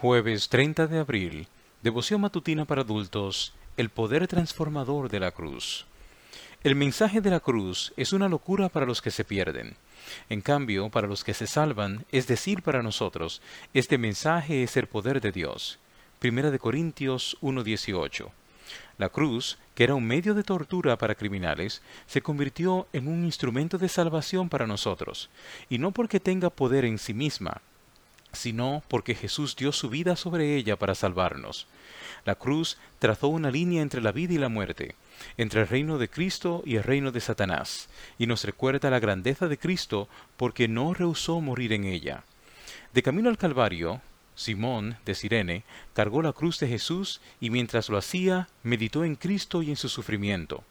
Jueves 30 de abril. Devoción matutina para adultos. El poder transformador de la cruz. El mensaje de la cruz es una locura para los que se pierden. En cambio, para los que se salvan, es decir, para nosotros, este mensaje es el poder de Dios. Primera de Corintios 1.18. La cruz, que era un medio de tortura para criminales, se convirtió en un instrumento de salvación para nosotros, y no porque tenga poder en sí misma, sino porque Jesús dio su vida sobre ella para salvarnos. La cruz trazó una línea entre la vida y la muerte, entre el reino de Cristo y el reino de Satanás, y nos recuerda la grandeza de Cristo porque no rehusó morir en ella. De camino al Calvario, Simón, de Sirene, cargó la cruz de Jesús y mientras lo hacía, meditó en Cristo y en su sufrimiento.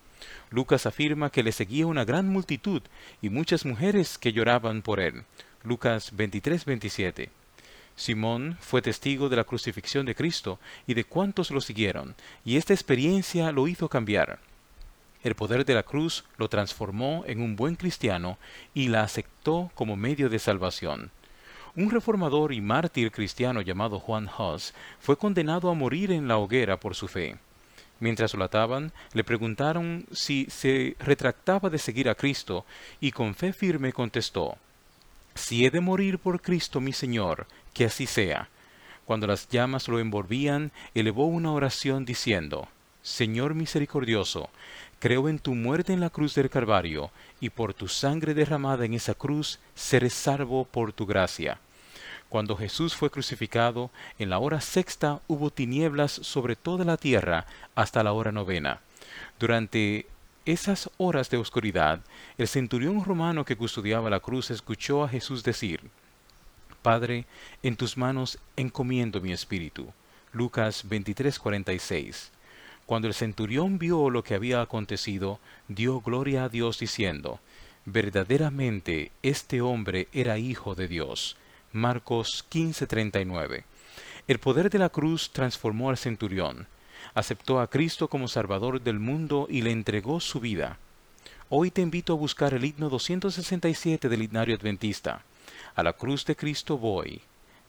Lucas afirma que le seguía una gran multitud y muchas mujeres que lloraban por él. Lucas 23, 27. Simón fue testigo de la crucifixión de Cristo y de cuántos lo siguieron, y esta experiencia lo hizo cambiar. El poder de la cruz lo transformó en un buen cristiano y la aceptó como medio de salvación. Un reformador y mártir cristiano llamado Juan Hus fue condenado a morir en la hoguera por su fe. Mientras lo ataban, le preguntaron si se retractaba de seguir a Cristo, y con fe firme contestó si he de morir por Cristo mi Señor, que así sea. Cuando las llamas lo envolvían, elevó una oración diciendo, Señor misericordioso, creo en tu muerte en la cruz del Calvario, y por tu sangre derramada en esa cruz seré salvo por tu gracia. Cuando Jesús fue crucificado, en la hora sexta hubo tinieblas sobre toda la tierra hasta la hora novena. Durante esas horas de oscuridad, el centurión romano que custodiaba la cruz escuchó a Jesús decir, Padre, en tus manos encomiendo mi espíritu. Lucas 23:46. Cuando el centurión vio lo que había acontecido, dio gloria a Dios diciendo, Verdaderamente este hombre era hijo de Dios. Marcos 15:39. El poder de la cruz transformó al centurión aceptó a Cristo como Salvador del mundo y le entregó su vida. Hoy te invito a buscar el himno 267 del himnario adventista. A la cruz de Cristo voy.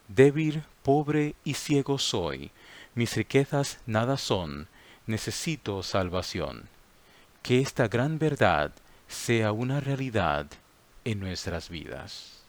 Débil, pobre y ciego soy. Mis riquezas nada son. Necesito salvación. Que esta gran verdad sea una realidad en nuestras vidas.